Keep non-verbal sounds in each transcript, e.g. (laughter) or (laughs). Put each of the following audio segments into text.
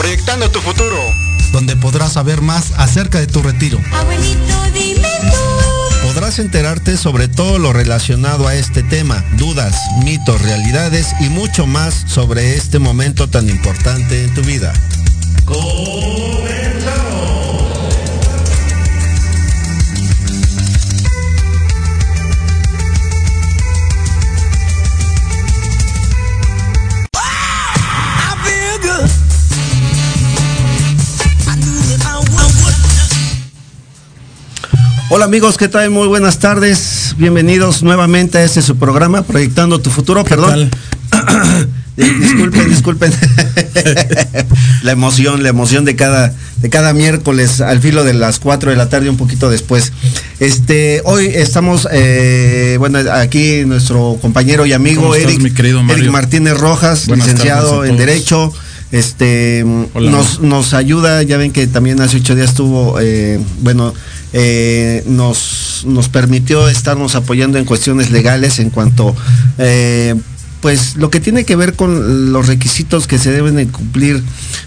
Proyectando tu futuro. donde podrás saber más acerca de tu retiro. Abuelito, dime tú. Podrás enterarte sobre todo lo relacionado a este tema, dudas, mitos, realidades y mucho más sobre este momento tan importante en tu vida. Hola amigos, ¿qué tal? Muy buenas tardes. Bienvenidos nuevamente a este su programa, Proyectando tu Futuro. Perdón. (coughs) Eh, disculpen, disculpen. (laughs) la emoción, la emoción de cada, de cada miércoles al filo de las 4 de la tarde, un poquito después. Este, hoy estamos, eh, bueno, aquí nuestro compañero y amigo ¿Cómo estás, Eric, mi querido? Eric Martínez Rojas, Buenas licenciado en. Derecho. Este Hola. nos, nos ayuda, ya ven que también hace ocho días estuvo, eh, bueno, eh, nos, nos permitió estarnos apoyando en cuestiones legales en cuanto, eh, pues, lo que tiene que ver con los requisitos que se deben de cumplir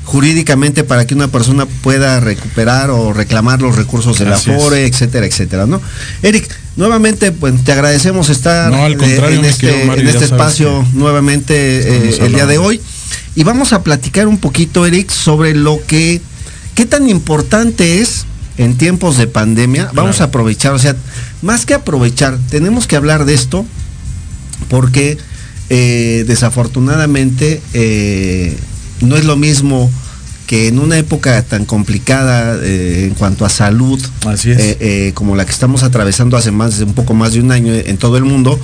jurídicamente para que una persona pueda recuperar o reclamar los recursos de la. FORE, etcétera, etcétera, ¿no? Eric, nuevamente, pues, te agradecemos estar No, al contrario, en este, en este espacio que nuevamente eh, el día de hoy. Y vamos a platicar un poquito, Eric, sobre lo que, qué tan importante es en tiempos de pandemia. Vamos a aprovechar, o sea, más que aprovechar, tenemos que hablar de esto porque eh, desafortunadamente eh, no es lo mismo que en una época tan complicada eh, en cuanto a salud Así es. como la que estamos atravesando hace más un poco más de un año en todo el mundo,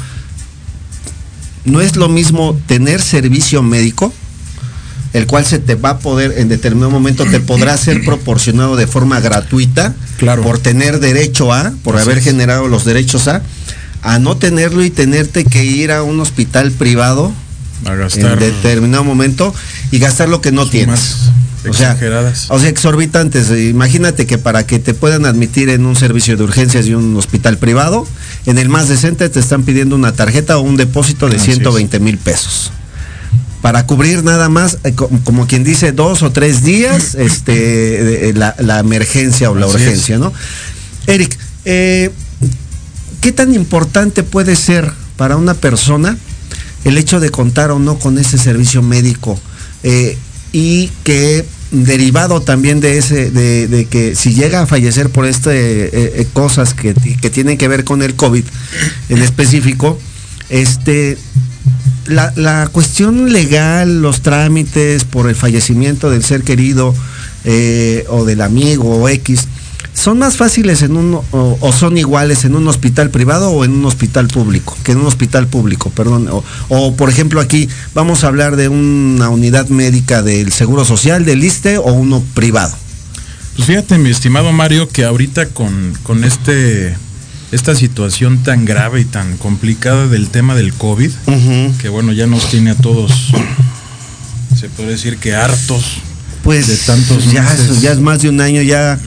no es lo mismo tener servicio médico, el cual se te va a poder, en determinado momento te podrá ser proporcionado de forma gratuita, Claro. por tener derecho a, por Así haber es. generado los derechos a, a no tenerlo y tenerte que ir a un hospital privado a gastar en determinado momento y gastar lo que no tienes. O sea, exageradas. o sea, exorbitantes. Imagínate que para que te puedan admitir en un servicio de urgencias y un hospital privado, en el más decente te están pidiendo una tarjeta o un depósito de Así es. 120 mil pesos. Para cubrir nada más, eh, co- como quien dice, dos o tres días, este, de- la, la emergencia o la Así urgencia, es. ¿no? Eric, eh, ¿qué tan importante puede ser para una persona el hecho de contar o no con ese servicio médico? Eh, y que derivado también de ese, de, de que si llega a fallecer por eh, eh, cosas que, que tienen que ver con el COVID en específico, este la, la cuestión legal, los trámites por el fallecimiento del ser querido eh, o del amigo o X, ¿son más fáciles en un, o, son iguales en un hospital privado o en un hospital público? Que en un hospital público, perdón. O, o, por ejemplo aquí vamos a hablar de una unidad médica del Seguro Social, del ISTE o uno privado. Pues fíjate, mi estimado Mario, que ahorita con, con este esta situación tan grave y tan complicada del tema del COVID, que bueno, ya nos tiene a todos, se puede decir que hartos Pues de tantos ya, meses. eso ya es más de un año, ya,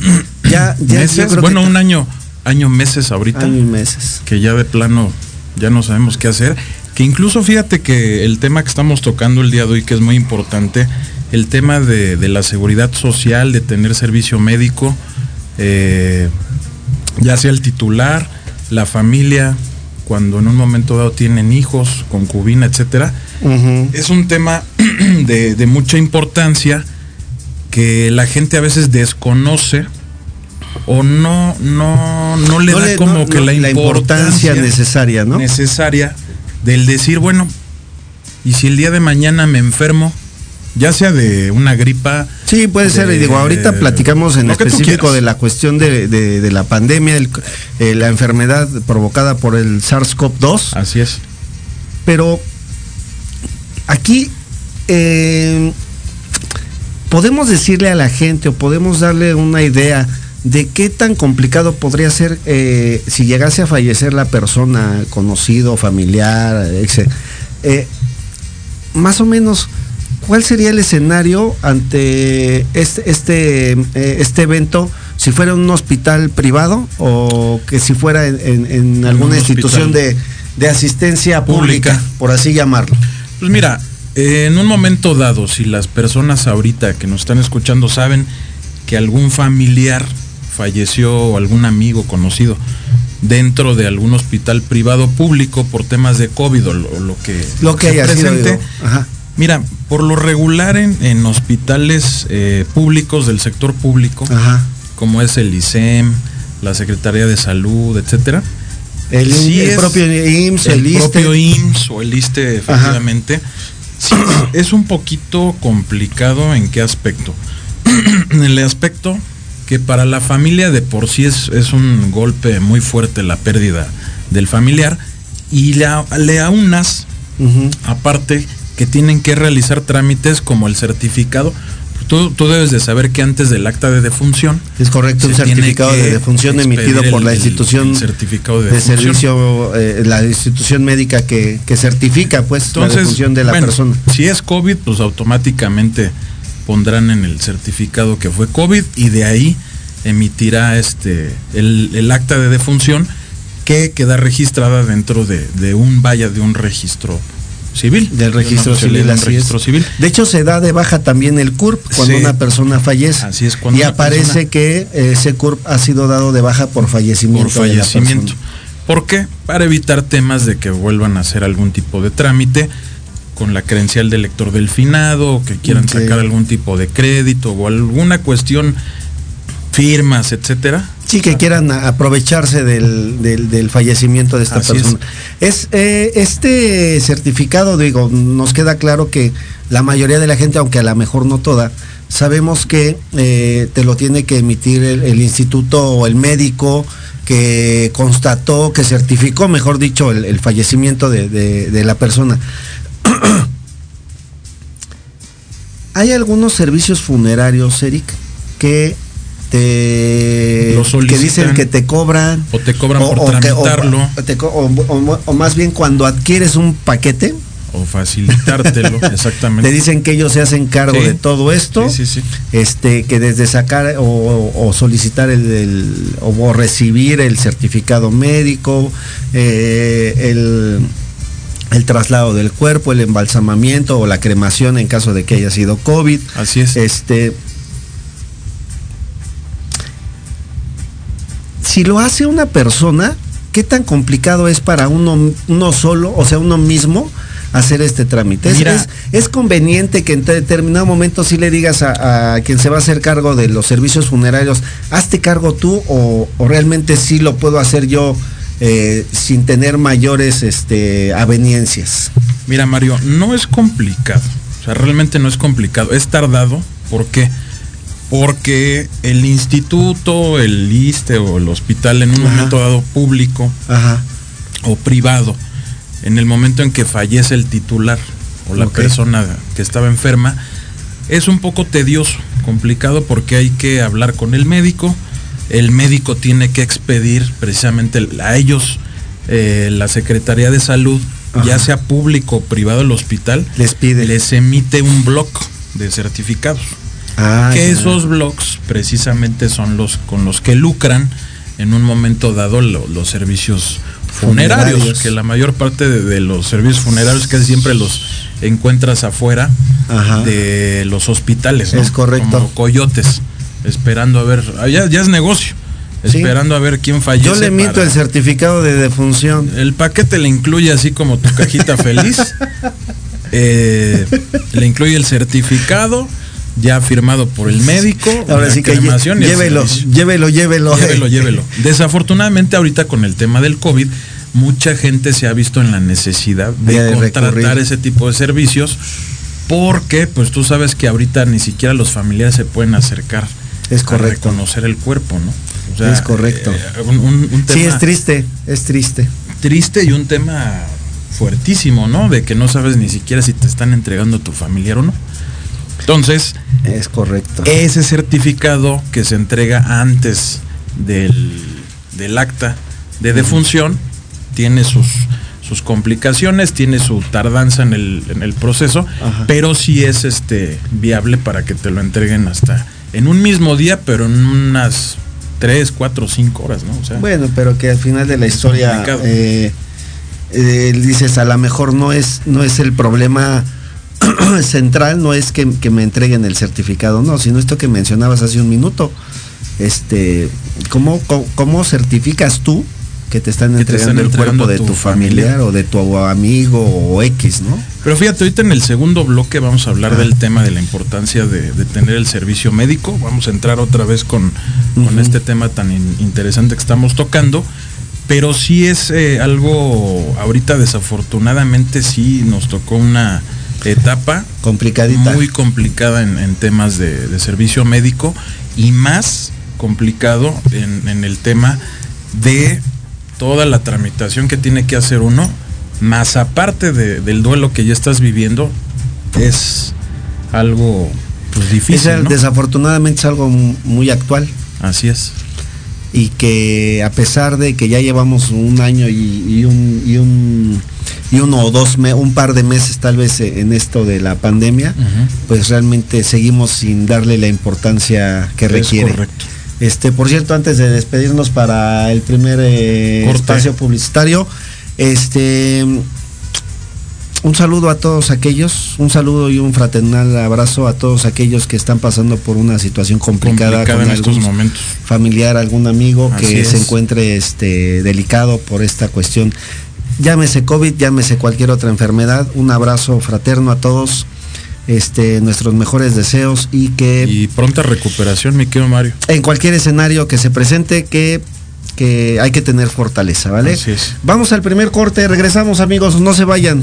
ya, ya meses, bueno, que- un año, año, meses ahorita, año y meses. que ya de plano ya no sabemos qué hacer. Que incluso fíjate que el tema que estamos tocando el día de hoy, que es muy importante, el tema de, de la seguridad social, de tener servicio médico, eh, ya sea el titular, la familia, cuando en un momento dado tienen hijos, concubina, etcétera. Es un tema (clears throat) de, de mucha importancia que la gente a veces desconoce o no, no, no le No da le- como no- que no, la la importancia, importancia necesaria, ¿no? Necesaria del decir, bueno, y si el día de mañana me enfermo, ya sea de una gripa. Sí, puede ser. y digo, ahorita platicamos en específico de la cuestión de, de- de la pandemia, el- eh, la enfermedad provocada por el SARS-CoV-2. Así es. Pero aquí eh, podemos decirle a la gente o podemos darle una idea de qué tan complicado podría ser eh, si llegase a fallecer la persona, conocido, familiar, etc. Eh, más o menos, ¿cuál sería el escenario ante este, este, eh, este evento? Si fuera un hospital privado o que si fuera en, en- en alguna un institución de, de asistencia pública, Pública. por así llamarlo. Pues mira, eh, en un momento dado, si las personas ahorita que nos están escuchando saben que algún familiar falleció o algún amigo conocido dentro de algún hospital privado público por temas de COVID o lo, que, Lo que haya sido. presente, ajá. Mira, por lo regular en, en hospitales eh, públicos del sector público, Ajá. como es el ISEM, la Secretaría de Salud, etcétera, El, Sí el es propio IMSS, el, el propio IMSS o el ISTE efectivamente sí, es un poquito complicado en qué aspecto. (clears throat) En el aspecto que para la familia de por sí es, es un golpe muy fuerte la pérdida del familiar y le, le aunas aparte que tienen que realizar trámites como el certificado tú, tú debes de saber que antes del acta de defunción Es correcto, un certificado de defunción emitido por el- la institución el certificado de servicio, eh, la institución médica que, que certifica pues la Entonces, defunción de la bueno, persona. Si es COVID, pues automáticamente pondrán en el certificado que fue COVID y de ahí emitirá este el, el acta de defunción que queda registrada dentro de, de un vaya de un registro civil. Del registro civil, así registro es. civil. De hecho, se da de baja también el CURP cuando Sí. una persona fallece. Así es, cuando y aparece persona- que ese CURP ha sido dado de baja por fallecimiento. por fallecimiento. ¿Por qué? Para evitar temas de que vuelvan a hacer algún tipo de trámite con la credencial del lector del finado, o que quieran sacar algún tipo de crédito o alguna cuestión, firmas, etcétera. Sí, que quieran aprovecharse del, del- del fallecimiento de esta Así persona. Es, eh, este certificado, digo, nos queda claro que la mayoría de la gente, aunque a lo mejor no toda, sabemos que eh, te lo tiene que emitir el, el instituto o el médico que constató, que certificó, mejor dicho, el, el fallecimiento de, de- de la persona. (clears throat) Hay algunos servicios funerarios, Eric, que te Lo que dicen que te cobran O te cobran por o- tramitarlo. o te o- más bien cuando adquieres un paquete O facilitártelo, (laughs) exactamente. te dicen que ellos se hacen cargo Sí. de todo esto Sí, sí, sí. este que desde sacar o, solicitar el, o recibir el certificado médico eh, el el traslado del cuerpo, el embalsamamiento o la cremación en caso de que haya sido COVID. Así es. Este. Si lo hace una persona, ¿qué tan complicado es para uno, uno solo, o sea, uno mismo, hacer este trámite? Es, Mira. es- es conveniente que en determinado momento sí le digas a, a quien se va a hacer cargo de los servicios funerarios, hazte cargo tú o, o realmente sí lo puedo hacer yo eh, sin tener mayores este, aveniencias. Mira, Mario, no es complicado. O sea, realmente no es complicado. Es tardado. ¿Por qué? Porque el instituto, el ISTE o el hospital en un Ajá. momento dado público Ajá. o privado, en el momento en que fallece el titular o la persona que estaba enferma, es un poco tedioso, complicado porque hay que hablar con el médico, el médico tiene que expedir precisamente a ellos eh, la Secretaría de Salud, ya sea público o privado el hospital, Les pide. les emite un bloc de certificados Ah, que ya. esos blogs precisamente son los con los que lucran en un momento dado lo- los servicios funerarios, Funerarios. que la mayor parte de, de los servicios funerarios casi siempre los encuentras afuera Ajá. de los hospitales, ¿no? Es correcto. Como coyotes, esperando a ver, ah, ya, ya es negocio. Sí. esperando a ver quién fallece. Yo le emito el certificado de defunción. El paquete le incluye así como tu cajita feliz. (laughs) Eh, le incluye el certificado ya firmado por el médico. Ahora sí que llévelo, llévelo, llévelo. Llévelo, llévelo. (laughs) Desafortunadamente ahorita con el tema del COVID, mucha gente se ha visto en la necesidad de, De contratar recurrir. ese tipo de servicios porque pues tú sabes que ahorita ni siquiera los familiares se pueden acercar Es a correcto. reconocer el cuerpo, ¿no? O Es correcto. eh, un, un- un Sí, es triste, es triste. triste y un tema fuertísimo, ¿no? De que no sabes ni siquiera si te están entregando a tu familiar o no. Entonces, Es correcto. ese certificado que se entrega antes del, del acta de defunción tiene sus, sus complicaciones, tiene su tardanza en el, en el proceso, Ajá. pero sí es este viable para que te lo entreguen hasta en un mismo día, pero en unas 3, 4, 5 horas, ¿no? O sea, Bueno, pero que al final de la historia eh, eh, dices a lo mejor no es no es el problema (clears throat) central, no es que, que me entreguen el certificado, no, sino esto que mencionabas hace un minuto. Este, ¿cómo, cómo, cómo certificas tú que te están te entregando están el cuerpo de tu familiar, familiar. o de tu amigo o X, ¿no? Pero fíjate, ahorita en el segundo bloque vamos a hablar Ah. del tema de la importancia de, de tener el servicio médico. Vamos a entrar otra vez con, con este tema tan in- interesante que estamos tocando. Pero sí es eh, algo, ahorita desafortunadamente sí nos tocó una etapa Complicadita. muy complicada en, en temas de, de servicio médico y más complicado en, en el tema de toda la tramitación que tiene que hacer uno, más aparte de- del duelo que ya estás viviendo, es algo pues Es difícil. el- ¿no? Desafortunadamente es algo mu- muy actual. Así es. Y que a pesar de que ya llevamos un año y, y un y un y uno o dos me- un par de meses tal vez eh, en esto de la pandemia pues realmente seguimos sin darle la importancia que Es requiere. correcto. este por cierto antes de despedirnos para el primer eh, espacio publicitario este un saludo a todos aquellos, un saludo y un fraternal abrazo a todos aquellos que están pasando por una situación complicada, Complicada con en estos algún momentos. familiar, algún amigo Así que se encuentre este delicado por esta cuestión. Llámese COVID, llámese cualquier otra enfermedad. Un abrazo fraterno a todos. Este, nuestros mejores deseos y que Y pronta recuperación, mi querido Mario. en cualquier escenario que se presente que, que hay que tener fortaleza, ¿vale? Así es. Vamos al primer corte, regresamos amigos, no se vayan.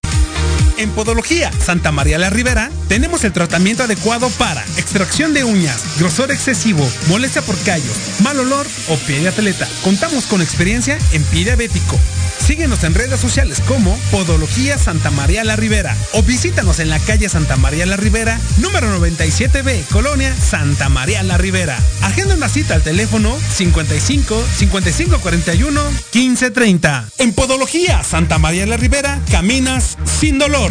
En Podología Santa María la Ribera tenemos el tratamiento adecuado para extracción de uñas, grosor excesivo, molestia por callos, mal olor o pie de atleta. Contamos con experiencia en pie diabético. Síguenos en redes sociales como Podología Santa María la Ribera o visítanos en la calle Santa María la Ribera, número 97B, Colonia Santa María la Ribera. Agenda una cita al teléfono 55 55 41 15 30. En Podología Santa María la Ribera caminas sin dolor.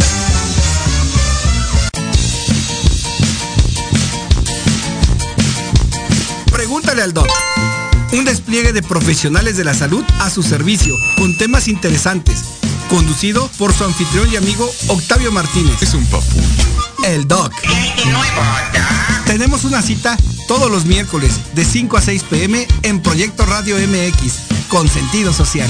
Pregúntale al doc. Un despliegue de profesionales de la salud a su servicio, con temas interesantes. Conducido por su anfitrión y amigo Octavio Martínez. Es un papucho. El doc. Tenemos una cita todos los miércoles de 5 a 6 pm en Proyecto Radio MX, con sentido social.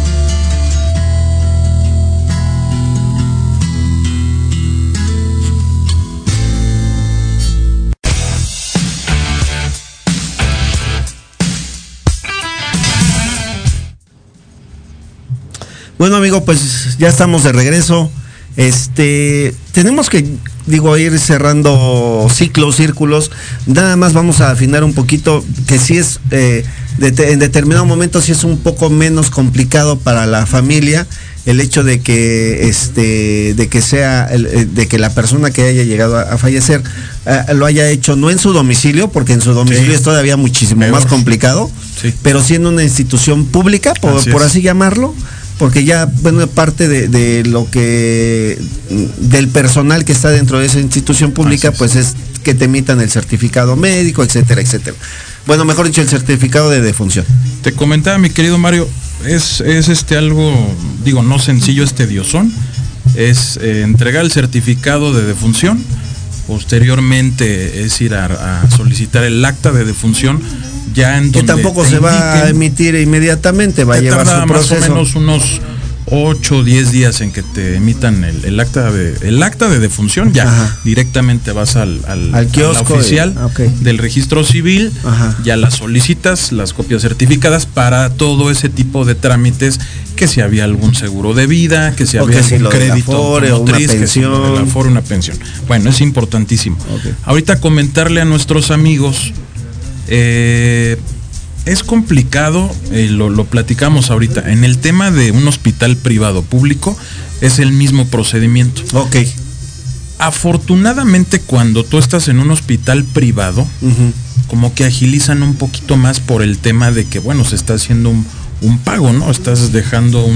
Bueno, amigo, pues ya estamos de regreso. Este, tenemos que, digo, ir cerrando ciclos, círculos. Nada más vamos a afinar un poquito, que si es, eh, en determinado momento si es un poco menos complicado para la familia el hecho de que este de que sea eh, de que la persona que haya llegado a, fallecer eh, lo haya hecho no en su domicilio porque en su domicilio es todavía muchísimo más complicado pero siendo una institución pública por así llamarlo porque ya, bueno, parte de, lo que, del personal que está dentro de esa institución pública, pues es que te emitan el certificado médico, etcétera, etcétera. Bueno, mejor dicho, el certificado de defunción. Te comentaba, mi querido Mario, es, es este algo, digo, no sencillo, es tediosón, es eh, entregar el certificado de defunción, posteriormente es ir a solicitar el acta de defunción, que tampoco se va a emitir inmediatamente, va a llevar su proceso. Más o menos unos 8 o 10 días en que te emitan el, acta de el acta de defunción, ya directamente vas al, al, kiosco oficial del registro civil, ya las solicitas, las copias certificadas para todo ese tipo de trámites, que si había algún seguro de vida, que si había algún crédito una pensión. una pensión. Bueno, es importantísimo. Ahorita comentarle a nuestros amigos eh, es complicado, eh, lo, platicamos ahorita, en el tema de un hospital privado público es el mismo procedimiento. Ok. Afortunadamente cuando tú estás en un hospital privado, como que agilizan un poquito más por el tema de que, bueno, se está haciendo un, pago, ¿no? Estás dejando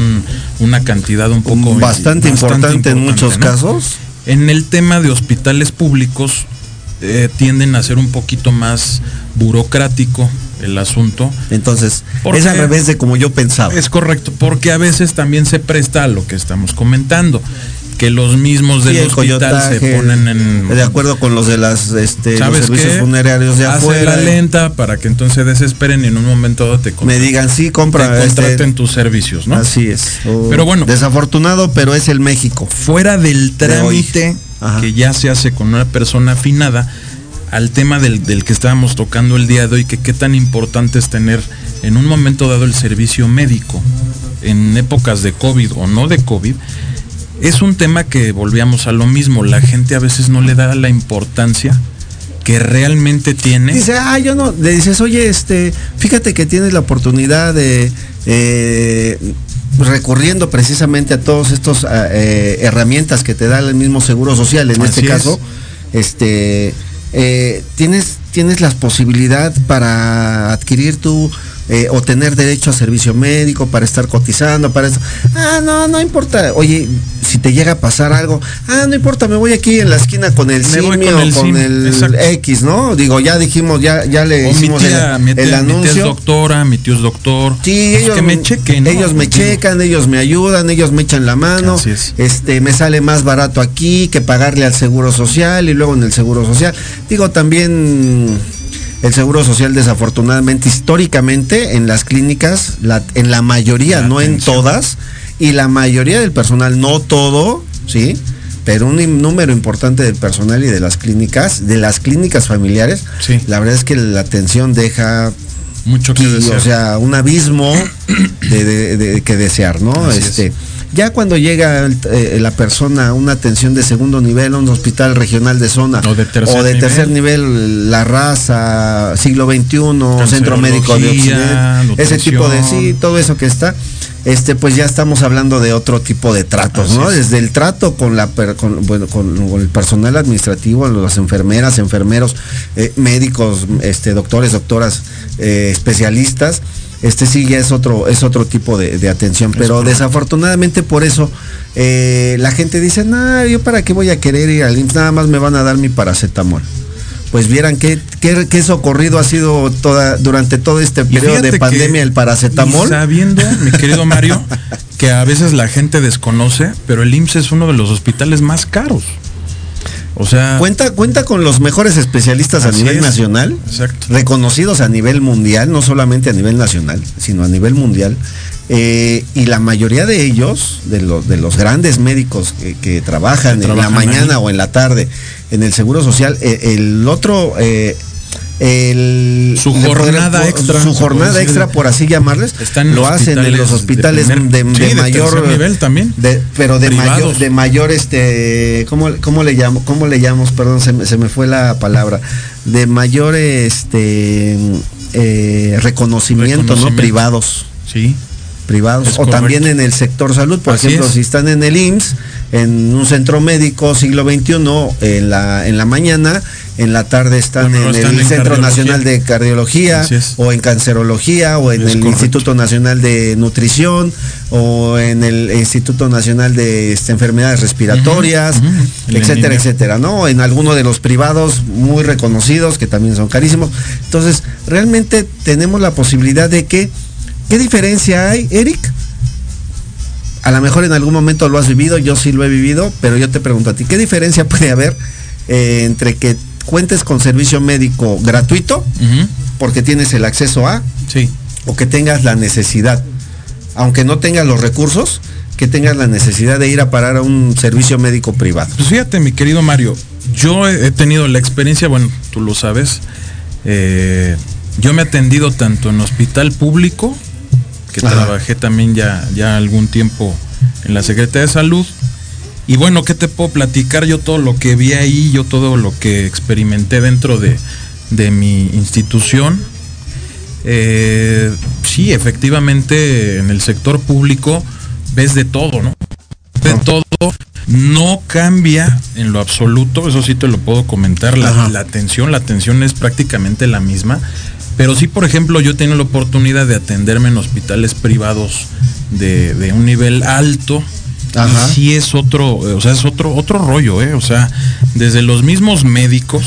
una cantidad un poco... Bastante, importante, en muchos casos. En el tema de hospitales públicos, eh, tienden a ser un poquito más burocrático el asunto. Entonces, es al revés de como yo pensaba. Es correcto, porque a veces también se presta a lo que estamos comentando que los mismos del hospital se ponen en de acuerdo con los de las este los servicios funerarios de Hace la lenta para que entonces desesperen y en un momento dado te me digan sí compra te este, contraten tus servicios no así es. Pero bueno. desafortunado pero es el México. Fuera del trámite que ya se hace con una persona afinada al tema del, que estábamos tocando el día de hoy, que qué tan importante es tener en un momento dado el servicio médico, en épocas de COVID o no de COVID, es un tema que volvíamos a lo mismo, la gente a veces no le da la importancia que realmente tiene. Dice, ah, yo no, le dices, oye, este, fíjate que tienes la oportunidad de, eh, recurriendo precisamente a todos estos ah, eh, herramientas que te da el mismo seguro social, en este caso, este, eh, tienes, tienes la posibilidad para adquirir tu eh, o tener derecho a servicio médico, para estar cotizando, para eso. Ah, no, no importa. Oye, si te llega a pasar algo, ah, no importa, me voy aquí en la esquina con el simio, con el, X, ¿no? Digo, ya dijimos, ya, ya le hicimos el, anuncio. Mi tía es doctora, mi tío es doctor. Sí, pues ellos, me chequen. Ellos me checan, ellos me ayudan, ellos me echan la mano. Este, me sale más barato aquí que pagarle al seguro social y luego en el seguro social. Digo, también el Seguro Social desafortunadamente históricamente en las clínicas, en la mayoría, no en todas, y la mayoría del personal, no todo, ¿sí? Pero un número importante del personal y de las clínicas, de las clínicas familiares, la verdad es que la atención deja mucho que desear. O sea, un abismo de, que desear, ¿no? este, ya cuando llega eh, la persona a una atención de segundo nivel, a un hospital regional de zona o de tercer, nivel. la raza, siglo XXI, centro médico de Occidente, ese tipo de sí, todo eso que está, este pues ya estamos hablando de otro tipo de tratos, ¿no? Desde el trato con la con, bueno, con, el personal administrativo, las enfermeras, enfermeros, eh, médicos, este, doctores, doctoras, eh, especialistas este sí ya es otro, es otro tipo de, atención. Pero desafortunadamente por eso eh, la gente dice, no, yo para qué voy a querer ir al IMSS, nada más me van a dar mi paracetamol. pues vieran qué, qué, qué socorrido ha sido toda, durante todo este periodo de pandemia el paracetamol. sabiendo, mi querido Mario, (laughs) que a veces la gente desconoce, pero el IMSS es uno de los hospitales más caros. O sea, Cuenta, cuenta con los mejores especialistas a nivel es. nacional, Exacto. reconocidos a nivel mundial, no solamente a nivel nacional, sino a nivel mundial. Eh, y la mayoría de ellos, de, los de los grandes médicos que, que trabajan Que en la mañana ahí. o en la tarde en el Seguro Social, eh, el otro... eh, el, Su jornada extra, su jornada extra por así llamarles Están lo hacen en los hospitales de, de primer- de sí, de mayor nivel también. de- pero de Privados. mayor de mayor este cómo, cómo le llamo cómo le llamamos perdón se me, se me fue la palabra de mayor este eh, reconocimiento, no privados sí. privados Es o correcto. también en el sector salud por Así ejemplo es. si están en el IMSS en un centro médico siglo XXI en la en la mañana en la tarde están Bueno, en están el en Centro. Nacional de Cardiología o en Cancerología o en Es el correcto. Instituto Nacional de Nutrición o en el Instituto Nacional de este, Enfermedades Respiratorias, etcétera, etcétera, ¿no? En alguno de los privados muy reconocidos que también son carísimos. Entonces, realmente tenemos la posibilidad de que, ¿qué diferencia hay, Eric? A lo mejor en algún momento lo has vivido, yo sí lo he vivido, pero yo te pregunto a ti, ¿qué diferencia (laughs) puede haber eh, entre que cuentes con servicio médico gratuito, porque tienes el acceso a, Sí. o que tengas la necesidad, aunque no tengas los recursos, que tengas la necesidad de ir a parar a un servicio médico privado? Pues fíjate, mi querido Mario, yo he he tenido la experiencia, bueno, tú lo sabes, eh, yo me he atendido tanto en hospital público, que Ajá. trabajé también ya, ya algún tiempo en la Secretaría de Salud, y bueno, ¿qué te puedo platicar? Yo todo lo que vi ahí, yo todo lo que experimenté dentro de, de mi institución, eh, sí, efectivamente, en el sector público ves de todo, ¿no? De todo. No cambia en lo absoluto, eso sí te lo puedo comentar. La, la atención, la atención es prácticamente la misma. Pero sí, por ejemplo, yo tengo la oportunidad de atenderme en hospitales privados de, de un nivel alto. Ajá. Y sí es otro, o sea, es otro, otro rollo, ¿eh? O sea, desde los mismos médicos,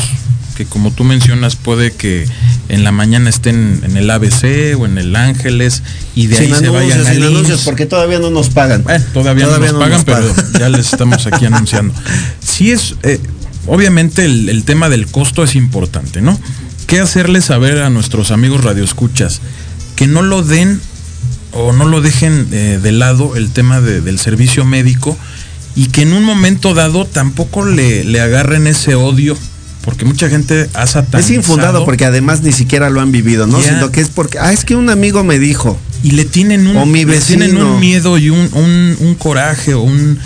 que como tú mencionas, puede que en la mañana estén en el ABC o en el Ángeles y de ahí se vayan anuncios, sin anuncios, IMSS. porque todavía no nos pagan. Bueno, todavía, no nos pagan, pero ya les estamos aquí (laughs) anunciando. Sí es, eh, obviamente el, el tema del costo es importante, ¿no? ¿Qué hacerles saber a nuestros amigos radioescuchas? Que no lo den o no lo dejen eh, de lado el tema de- del servicio médico y que en un momento dado tampoco le, le agarren ese odio, porque mucha gente ha Es satanizado infundado porque además ni siquiera lo han vivido, ¿no? Sino que es porque, ah, es que un amigo me dijo. y le tienen un, O mi le tienen vecino. un miedo y un, un- un coraje o un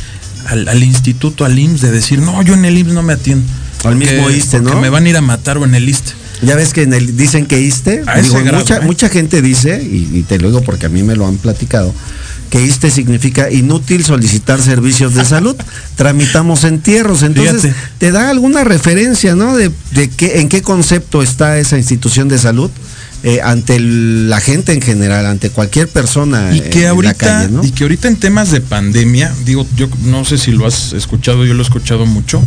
al, al instituto, al IMSS, de decir, no, yo en el IMSS no me atiendo. Al mismo ISSSTE, ¿no? porque me van a ir a matar o en el ISSSTE. Ya ves que en el, dicen que ISTE, digo, grado, mucha, ¿eh? mucha gente dice, y, y te lo digo porque a mí me lo han platicado, que ISTE significa inútil solicitar servicios de salud. (laughs) Tramitamos entierros. Entonces, Fíjate. te da alguna referencia, ¿no? De, de qué, en qué concepto está esa institución de salud eh, ante el- la gente en general, ante cualquier persona Y que en ahorita, la calle, ¿no? y que ahorita en temas de pandemia, digo, yo no sé si lo has escuchado, yo lo he escuchado mucho,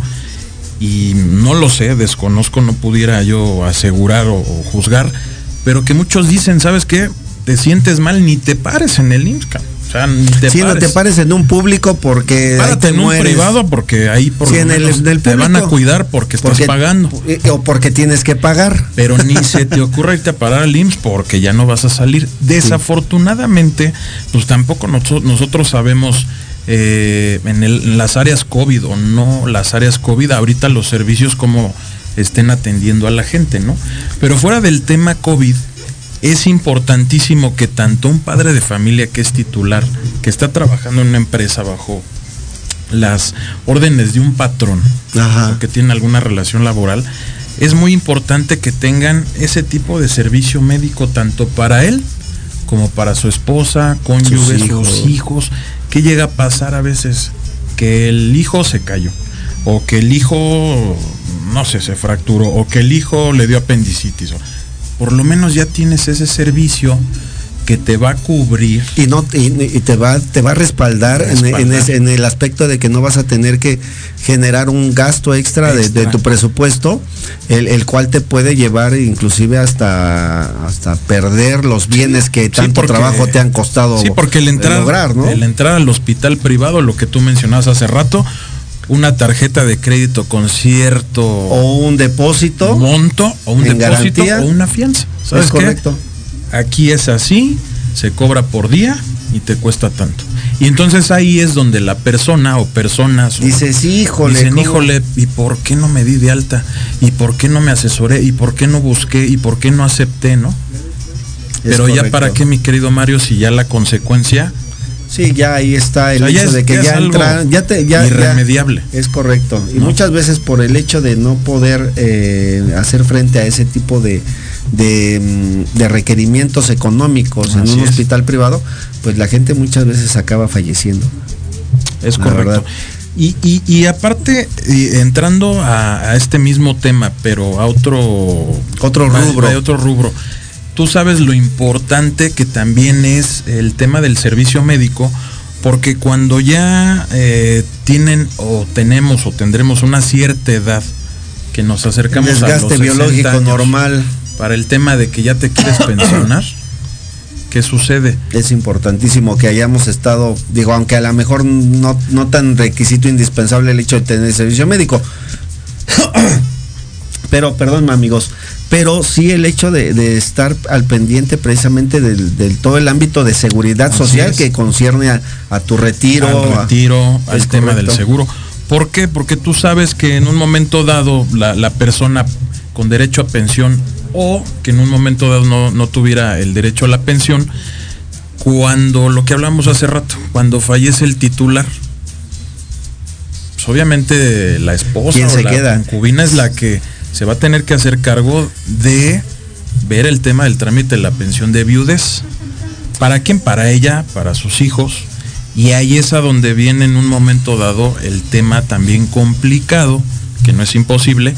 y no lo sé, desconozco, no pudiera yo asegurar o, o juzgar, pero que muchos dicen, ¿sabes qué? Te sientes mal, ni te pares en el IMSS, o sea, ni te Sí, no te pares en un público porque ahí Párate te en un privado porque ahí por Sí, lo en el- menos en el te van a cuidar porque estás pagando. eh, O porque tienes que pagar. Pero ni (laughs) se te ocurra irte a parar al IMSS porque ya no vas a salir. Desafortunadamente, pues tampoco noso- nosotros sabemos eh, en, el- en las áreas COVID o no las áreas COVID, ahorita los servicios como estén atendiendo a la gente, ¿no? Pero fuera del tema COVID, es importantísimo que tanto un padre de familia que es titular, que está trabajando en una empresa bajo las órdenes de un patrón Ajá. o que tiene alguna relación laboral, es muy importante que tengan ese tipo de servicio médico tanto para él como para su esposa, cónyuge, Sus sus hijos. ¿Qué llega a pasar a veces? Que el hijo se cayó o que el hijo, no sé, se fracturó o que el hijo le dio apendicitis. Por lo menos ya tienes ese servicio que te va a cubrir. Y no y, y te va te va a respaldar, en- En, Respaldar. ese- en el aspecto de que no vas a tener que generar un gasto extra, de- tu presupuesto, el, el cual te puede llevar inclusive hasta hasta perder los bienes que tanto porque- trabajo te han costado Sí, porque el entrar, lograr, ¿no? el entrar al hospital privado, lo que tú mencionabas hace rato, una tarjeta de crédito con cierto o un depósito monto, o un depósito, garantía. o una fianza. ¿Sabes Es qué? Aquí es así, se cobra por día y te cuesta tanto. Y entonces ahí es donde la persona o personas Dices, híjole, dicen, ¿cómo? híjole, ¿y por qué no me di de alta? ¿Y por qué no me asesoré? ¿Y por qué no busqué? ¿Y por qué no acepté? ¿no? Es Pero ya para qué, mi querido Mario, si ya la consecuencia Sí, ya ahí está el O sea, ya hecho es- de que ya ya, ya te, ya, ya- irremediable. es correcto. Y ¿No? muchas veces por el hecho de no poder eh, hacer frente a ese tipo de, de, mm, de requerimientos económicos en un es. hospital privado, pues la gente muchas veces acaba falleciendo. Es correcto. Y, y- y aparte, y entrando a, a este mismo tema, pero a otro, Otro rubro. a otro rubro. Tú sabes lo importante que también es el tema del servicio médico, porque cuando ya eh, tienen o tenemos o tendremos una cierta edad que nos El acercamos a los desgaste 60 biológico años, normal para el tema de que ya te quieres (coughs) pensionar, ¿qué sucede? es importantísimo que hayamos estado, digo, aunque a lo mejor no, no tan requisito indispensable el hecho de tener servicio médico. (coughs) pero, perdón amigos, pero sí el hecho de, de estar al pendiente precisamente del, del todo el ámbito de seguridad Así social es. que concierne a, a tu retiro. al a- retiro, al Es tema del seguro. ¿Por qué? Porque tú sabes que en un momento dado la, la persona con derecho a pensión o que en un momento dado no, no tuviera el derecho a la pensión, cuando lo que hablamos hace rato, cuando fallece el titular, pues obviamente la esposa ¿Quién o se la queda? concubina es la que se va a tener que hacer cargo de ver el tema del trámite de la pensión de viudez. ¿Para quién? Para ella, para sus hijos. Y ahí es a donde viene en un momento dado el tema también complicado, que no es imposible,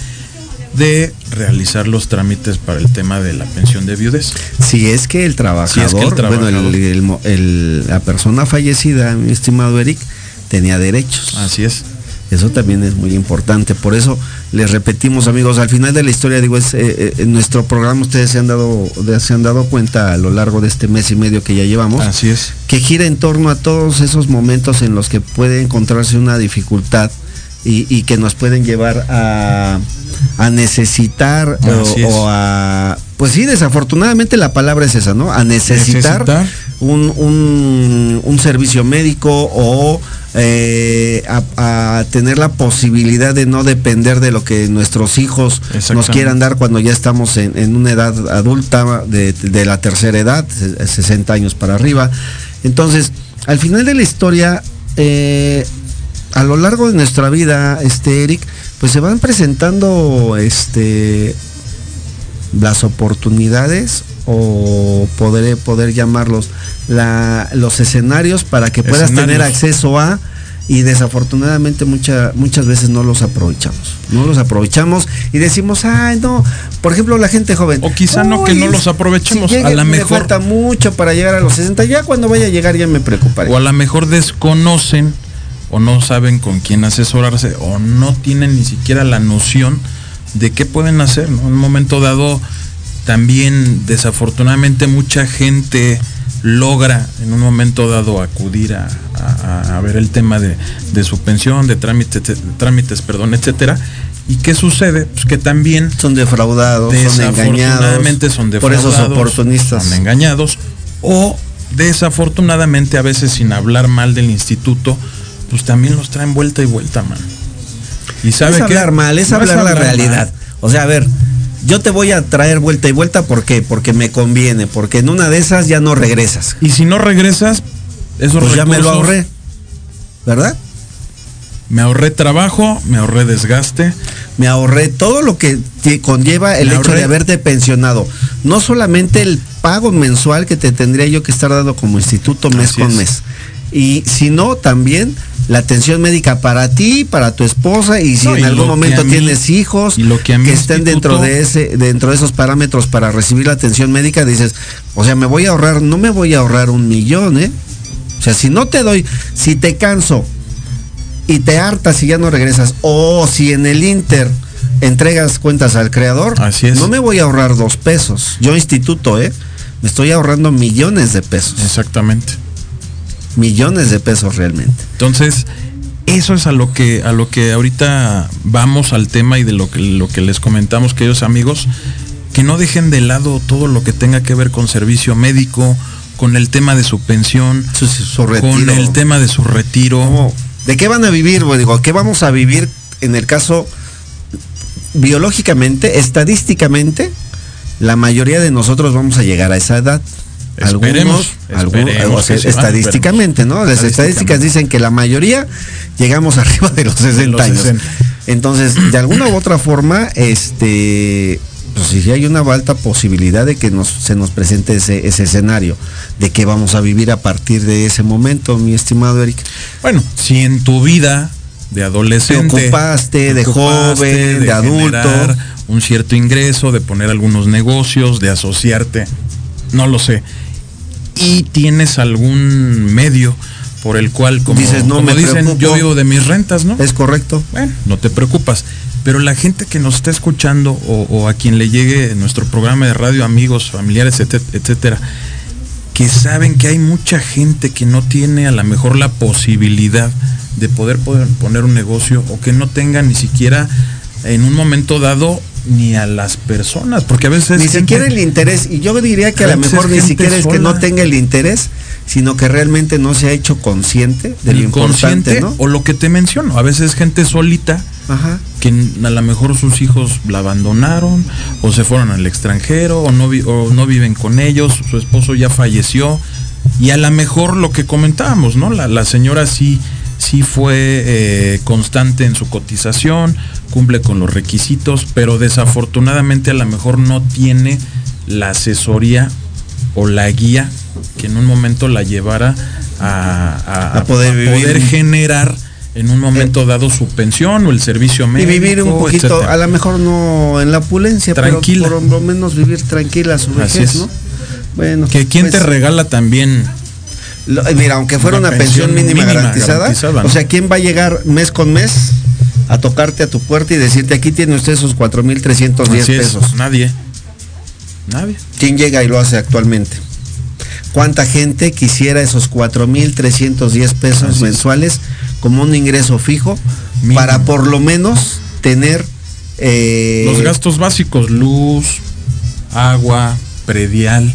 de realizar los trámites para el tema de la pensión de viudez. Si es que el trabajador, Si es que el bueno, el- trabajador. el- la persona fallecida, mi estimado Eric, tenía derechos. Así es. Eso también es muy importante. Por eso les repetimos, amigos, al final de la historia, digo, es, eh, eh, en nuestro programa ustedes se han dado, se han dado cuenta a lo largo de este mes y medio que ya llevamos, Así es. que gira en torno a todos esos momentos en los que puede encontrarse una dificultad y, y que nos pueden llevar a, a necesitar o a pues sí desafortunadamente la palabra es esa no a necesitar, Necesitar. Un, un- un servicio médico o eh, a, a tener la posibilidad de no depender de lo que nuestros hijos nos quieran dar cuando ya estamos en, en una edad adulta de, de la tercera edad, se- 60 años para arriba. Entonces, al final de la historia, eh, a lo largo de nuestra vida, este Eric, pues se van presentando este las oportunidades o poder, poder llamarlos la- los escenarios para que puedas Escenarios. tener acceso a y desafortunadamente mucha- muchas veces no los aprovechamos. No los aprovechamos y decimos, ay, no, por ejemplo, la gente joven. O quizá no que "Uy, no los aprovechemos, si llegue, a la me mejor- falta mucho para llegar a los 60, ya cuando vaya a llegar ya me preocuparé. O a lo mejor desconocen o no saben con quién asesorarse o no tienen ni siquiera la noción de qué pueden hacer. ¿no? En un momento dado, también desafortunadamente mucha gente logra en un momento dado acudir a, a- a ver el tema de, de su pensión, de trámites, trámites, perdón, etcétera. ¿Y qué sucede? Pues que también son defraudados, son engañados. desafortunadamente son Por esos oportunistas. son engañados o desafortunadamente a veces sin hablar mal del instituto pues también los traen vuelta y vuelta man y sabe es qué? hablar mal, es No hablar la hablar realidad. mal. O sea, a ver, yo te voy a traer vuelta y vuelta, ¿por qué? Porque me conviene, porque en una de esas ya no regresas. y si no regresas esos Pues ya me lo ahorré, ¿verdad? me ahorré trabajo me ahorré desgaste Me ahorré todo lo que te conlleva el Me hecho ahorré- de haberte pensionado. No solamente el pago mensual que te tendría yo que estar dando como instituto mes Así con es. mes. Y sino también la atención médica para ti, para tu esposa y si No, en y algún que momento mí- tienes hijos y lo que mi estén dentro de ese dentro de esos parámetros para recibir la atención médica, dices, o sea, me voy a ahorrar, no me voy a ahorrar un millón, ¿eh? O sea, si no te doy, si te canso y te hartas y ya no regresas, o si en el Inter entregas cuentas al creador, Así es. no me voy a ahorrar dos pesos. Yo instituto, ¿eh? Me estoy ahorrando millones de pesos. Exactamente. Millones de pesos realmente. Entonces, eso es a lo que a lo que ahorita vamos al tema y de lo que lo que les comentamos queridos amigos, que no dejen de lado todo lo que tenga que ver con servicio médico, con el tema de su pensión, Su, su con el tema de su retiro. ¿Cómo? ¿De qué van a vivir? Bueno, digo, ¿qué vamos a vivir en el caso biológicamente, estadísticamente? La mayoría de nosotros vamos a llegar a esa edad. Esperemos, algunos, esperemos o sea, que se van, estadísticamente, ¿no? Las estadísticas dicen que la mayoría llegamos (laughs) arriba de los 60 los años. 60. Entonces, de alguna u otra forma, este, pues sí hay una alta posibilidad de que nos, se nos presente ese, ese escenario, de que vamos a vivir a partir de ese momento, mi estimado Eric. Bueno, si en tu vida de adolescente Te ocupaste, de ocupaste joven, de adulto. generar un cierto ingreso, de poner algunos negocios, de asociarte, no lo sé. Y tienes algún medio por el cual, como, Dices, no como me dicen, preocupo. yo vivo de mis rentas, ¿no? Es correcto. Bueno, no te preocupas. Pero la gente que nos está escuchando o, o a quien le llegue nuestro programa de radio, amigos, familiares, etc- etcétera, que saben que hay mucha gente que no tiene a lo mejor la posibilidad de poder, poder poner un negocio o que no tenga ni siquiera en un momento dado ni a las personas, porque a veces Ni gente- siquiera el interés, y yo diría que a A lo mejor ni siquiera es que no tenga el interés, sino que realmente no se ha hecho consciente de lo inconsciente importante, ¿no? o lo que te menciono, a veces gente solita Ajá. que a lo mejor sus hijos la abandonaron o se fueron al extranjero o no, vi- o no viven con ellos, su esposo ya falleció y a lo mejor lo que comentábamos, ¿no? La, la señora sí, sí fue eh, constante en su cotización, cumple con los requisitos, pero desafortunadamente a lo mejor no tiene la asesoría o la guía que en un momento la llevara a, a- A poder generar en un momento dado su pensión o el servicio Y médico. vivir un poquito, etcétera. a lo mejor no en la opulencia, Tranquila. pero por lo menos vivir tranquila su Así vejez, es. ¿no? Bueno, que quién pues, te regala también lo- mira, aunque fuera Una una, pensión, pensión mínima, mínima garantizada, garantizada, o sea, ¿quién va a llegar mes con mes a tocarte a tu puerta y decirte aquí tiene usted sus 4.310 Así es, pesos? nadie. Nadie. ¿Quién llega y lo hace actualmente? ¿Cuánta gente quisiera esos 4.310 pesos Así es. mensuales como un ingreso fijo Mínimo. para por lo menos tener eh, Los gastos básicos, luz, agua, predial.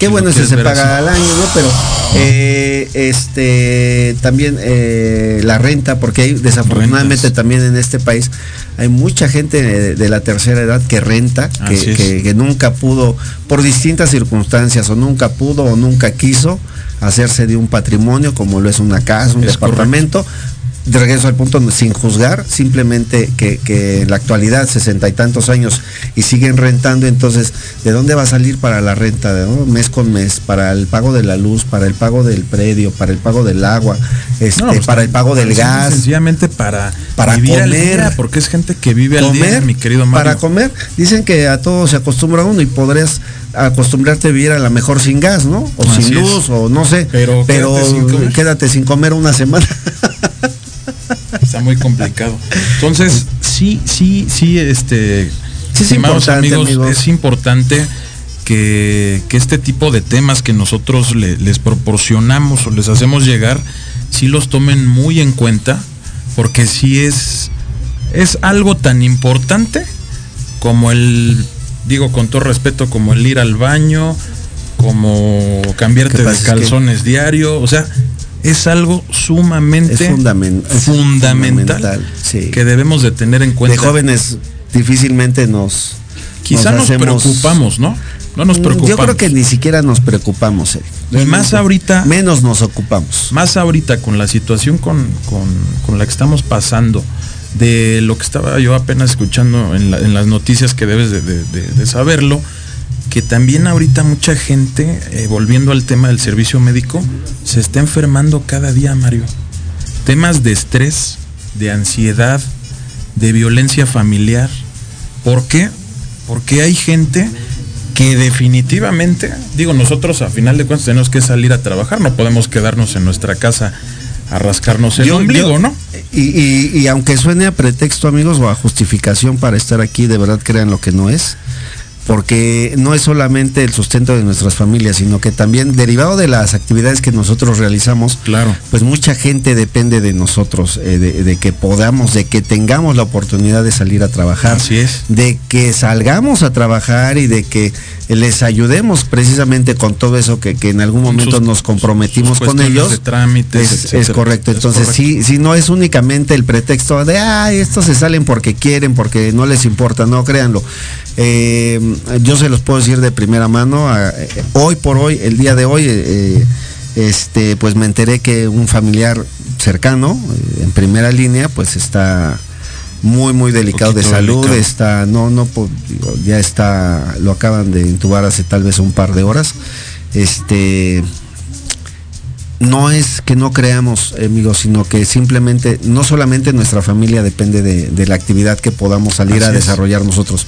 Qué si bueno lo ese se paga al año, ¿no? Pero eh, este también eh, la renta, porque hay desafortunadamente Rentas. también en este país hay mucha gente de, de la tercera edad que renta, que, es. que- que nunca pudo, por distintas circunstancias, o nunca pudo o nunca quiso hacerse de un patrimonio como lo es una casa, un Es departamento. De regreso al punto sin juzgar, simplemente que, que en la actualidad, sesenta y tantos años, y siguen rentando, entonces, ¿de dónde va a salir para la renta? ¿no? Mes con mes, para el pago de la luz, para el pago del predio, para el pago del agua, este, No, pues, para el pago del gas, Sencillamente para, para vivir al comer. día, porque es gente que vive al día, mi querido Mario. para comer. Dicen que a todo se acostumbra uno y podrías acostumbrarte a vivir a lo mejor sin gas, ¿no? O Así sin es. luz, o no sé. Pero pero quédate sin comer. quédate sin comer una semana. (laughs) Está muy complicado. Entonces, sí, sí, sí, este, Sí, es importante, amigos, es importante que, que este tipo de temas que nosotros le- les proporcionamos o les hacemos llegar, sí los tomen muy en cuenta, porque sí es, es algo tan importante como el, digo con todo respeto, como el ir al baño, como cambiarte ¿Qué de que- calzones diario, o sea, es algo sumamente Es fundamental, fundamental, sí. que debemos de tener en cuenta. de jóvenes difícilmente nos Quizá nos, hacemos- preocupamos, ¿no? No nos preocupamos. Yo creo que ni siquiera nos preocupamos, Eric. Y más ahorita, Menos nos ocupamos. más ahorita con la situación con, con- con la que estamos pasando, de lo que estaba yo apenas escuchando en, la- en las noticias que debes de, de- de- de saberlo, que también ahorita mucha gente, eh, volviendo al tema del servicio médico, se está enfermando cada día, Mario. temas de estrés, de ansiedad, de violencia familiar. ¿Por qué? Porque hay gente que definitivamente, digo, nosotros a final de cuentas tenemos que salir a trabajar, no podemos quedarnos en nuestra casa a rascarnos el Yo- ombligo, yo- ¿no? Y, y- y aunque suene a pretexto, amigos, o a justificación para estar aquí, de verdad crean lo que no es. Porque no es solamente el sustento de nuestras familias, sino que también derivado de las actividades que nosotros realizamos, Claro. pues mucha gente depende de nosotros, eh, de, de que podamos, de que tengamos la oportunidad de salir a trabajar, Así es. de que salgamos a trabajar y de que les ayudemos precisamente con todo eso que, que en algún momento sus- nos comprometimos sus con ellos. de trámites, es, es correcto. Es Entonces, correcto. sí, sí, no es únicamente el pretexto de, ay, estos se salen porque quieren, porque no les importa, no, créanlo. Eh, yo se los puedo decir de primera mano, eh, hoy por hoy, el día de hoy, eh, este, pues me enteré que un familiar cercano, eh, en primera línea, pues está muy muy delicado de salud, delicado. está, no, no, digo, ya está, lo acaban de intubar hace tal vez un par de horas. Este, no es que no creamos, amigos, sino que simplemente, no solamente nuestra familia depende de, de la actividad que podamos salir a es. desarrollar nosotros,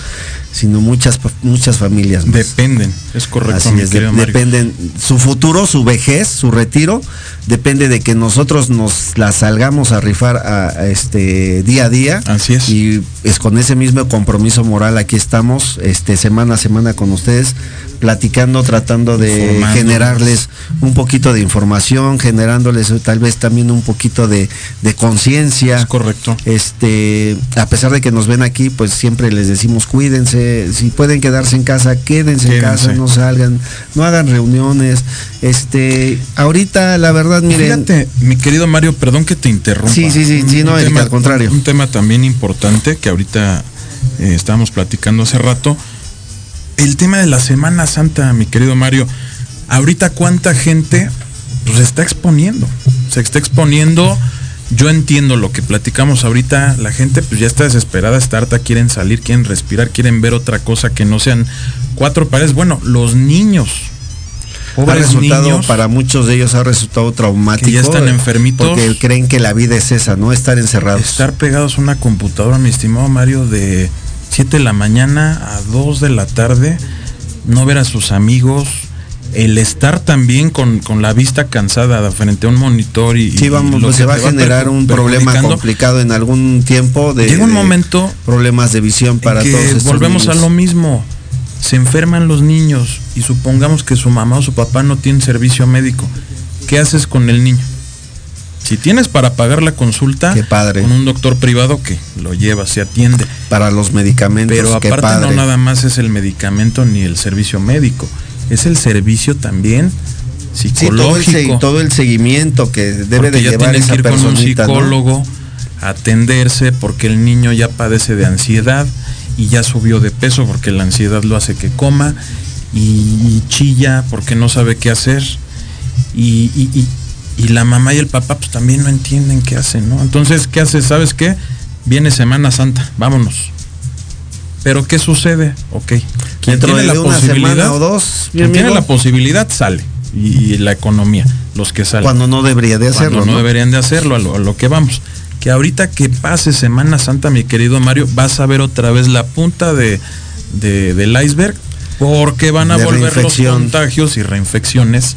sino muchas, muchas familias. más. Dependen, es correcto, Así es, de- dependen, su futuro, su vejez, su retiro, depende de que nosotros nos la salgamos a rifar a, a este día a día. Así es. Y es con ese mismo compromiso moral aquí estamos, este semana a semana con ustedes, platicando, tratando de generarles un poquito de información, generándoles tal vez también un poquito de, de conciencia. Es correcto. Este, a pesar de que nos ven aquí, pues siempre les decimos cuídense, si pueden quedarse en casa, quédense, en casa, no salgan, no hagan reuniones. Este, ahorita la verdad, miren, Fíjate, mi querido Mario, perdón que te interrumpa. Sí, sí, sí, sí, no, Erika, al contrario. Un tema también importante que ahorita eh, estábamos platicando hace rato. El tema de la Semana Santa, mi querido Mario. Ahorita cuánta gente pues se está exponiendo. Se está exponiendo. Yo entiendo lo que platicamos ahorita. La gente pues ya está desesperada, está harta, quieren salir, quieren respirar, quieren ver otra cosa que no sean cuatro paredes. Bueno, los niños. ha resultado, niños. para muchos de ellos ha resultado traumático. Que ya están enfermitos. Porque creen que la vida es esa, ¿no? Estar encerrados. Estar pegados a una computadora, mi estimado Mario, de 7 de la mañana a 2 de la tarde, no ver a sus amigos, el estar también con, con la vista cansada frente a un monitor y, Sí, y vamos, lo pues que se va a generar un problema complicado en algún tiempo de Llega un de momento problemas de visión para que todos volvemos a lo mismo. Se enferman los niños y supongamos que su mamá o su papá no tienen servicio médico. ¿Qué haces con el niño? Si tienes para pagar la consulta Qué padre. con un doctor privado que lo lleva, se atiende. para los medicamentos, Pero qué aparte padre. no nada más es el medicamento ni el servicio médico, es el servicio también Sí, todo el, psicológico. se- todo el seguimiento que debe de ya llevar esa que ir con un psicólogo a atenderse porque el niño ya padece de ansiedad y ya subió de peso porque la ansiedad lo hace que coma y chilla porque no sabe qué hacer y, y- y- la mamá y el papá pues también no entienden qué hacen, ¿no? Entonces, ¿qué hace? ¿Sabes qué? Viene Semana Santa, vámonos. Pero ¿qué sucede? Ok. Quien Dentro tiene de la una posibilidad o dos, quien tiene la posibilidad sale. Y, y la economía, los que salen. Cuando no debería de hacerlo, Cuando no, ¿no? deberían de hacerlo, a lo, a lo que vamos. Que ahorita que pase Semana Santa, mi querido Mario, vas a ver otra vez la punta de, de- del iceberg, porque van a De volver los contagios y reinfecciones.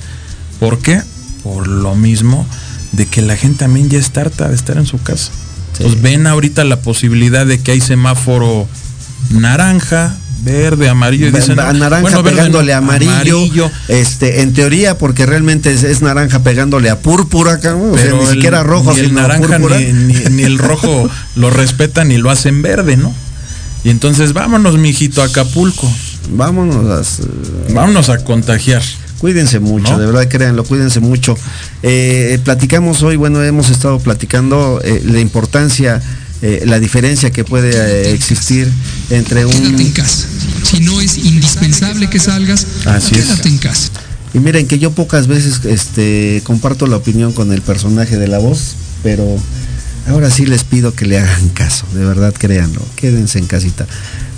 ¿Por qué? Por lo mismo de que la gente también ya está harta de estar en su casa. Pues ven ahorita la posibilidad de que hay semáforo naranja, verde, amarillo y dicen, naranja bueno, pegándole a amarillo, amarillo, este en teoría porque realmente es, es naranja pegándole a púrpura acá, ¿no? o sea, ni el- siquiera rojo ni el sino naranja púrpura. ni, ni- ni el rojo (laughs) lo respetan ni lo hacen verde, ¿no? Y entonces vámonos, mijito, a Acapulco. Vámonos, eh, Vámonos a contagiar. Cuídense mucho, ¿No? de verdad créanlo, cuídense mucho. Eh, platicamos hoy, bueno, hemos estado platicando eh, la importancia, eh, la diferencia que puede eh, existir entre Quédate en un casa. Si no es indispensable que salgas, Así es. quédate en casa. y miren que yo pocas veces este comparto la opinión con el personaje de la voz, pero ahora sí les pido que le hagan caso, de verdad créanlo, quédense en casita.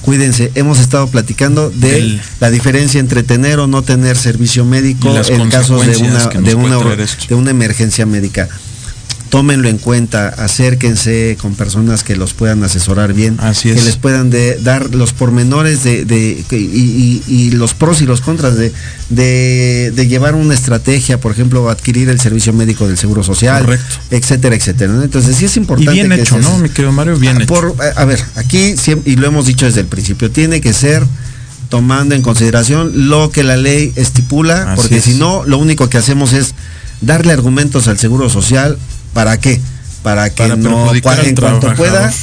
Cuídense, hemos estado platicando de la diferencia entre tener o no tener servicio médico en de una de una esto. de una emergencia médica. Tómenlo en cuenta, acérquense con personas que los puedan asesorar bien, Así que es. les puedan de- dar los pormenores de, y, y- y los pros y los contras de, de- de llevar una estrategia, por ejemplo, adquirir el servicio médico del Seguro Social, Correcto. etcétera, etcétera. Entonces sí es Y importante. bien que hecho, ¿no? Mi querido Mario, bien Ah, hecho. a ver, aquí y lo hemos dicho desde el principio, tiene que ser tomando en consideración lo que la ley estipula, Así porque es. si no, lo único que hacemos es darle argumentos al Seguro Social, ¿para qué? Para que Para no, en cuanto pueda,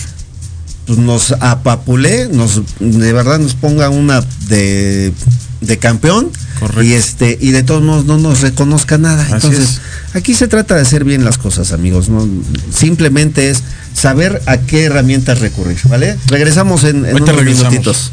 pues nos apapule, nos de verdad nos ponga una de, de campeón Correcto. y este y de todos modos no nos reconozca nada. Así Entonces, aquí se trata de hacer bien las cosas, amigos. ¿no? Simplemente es saber a qué herramientas recurrir, ¿vale? Regresamos en, unos regresamos. minutitos.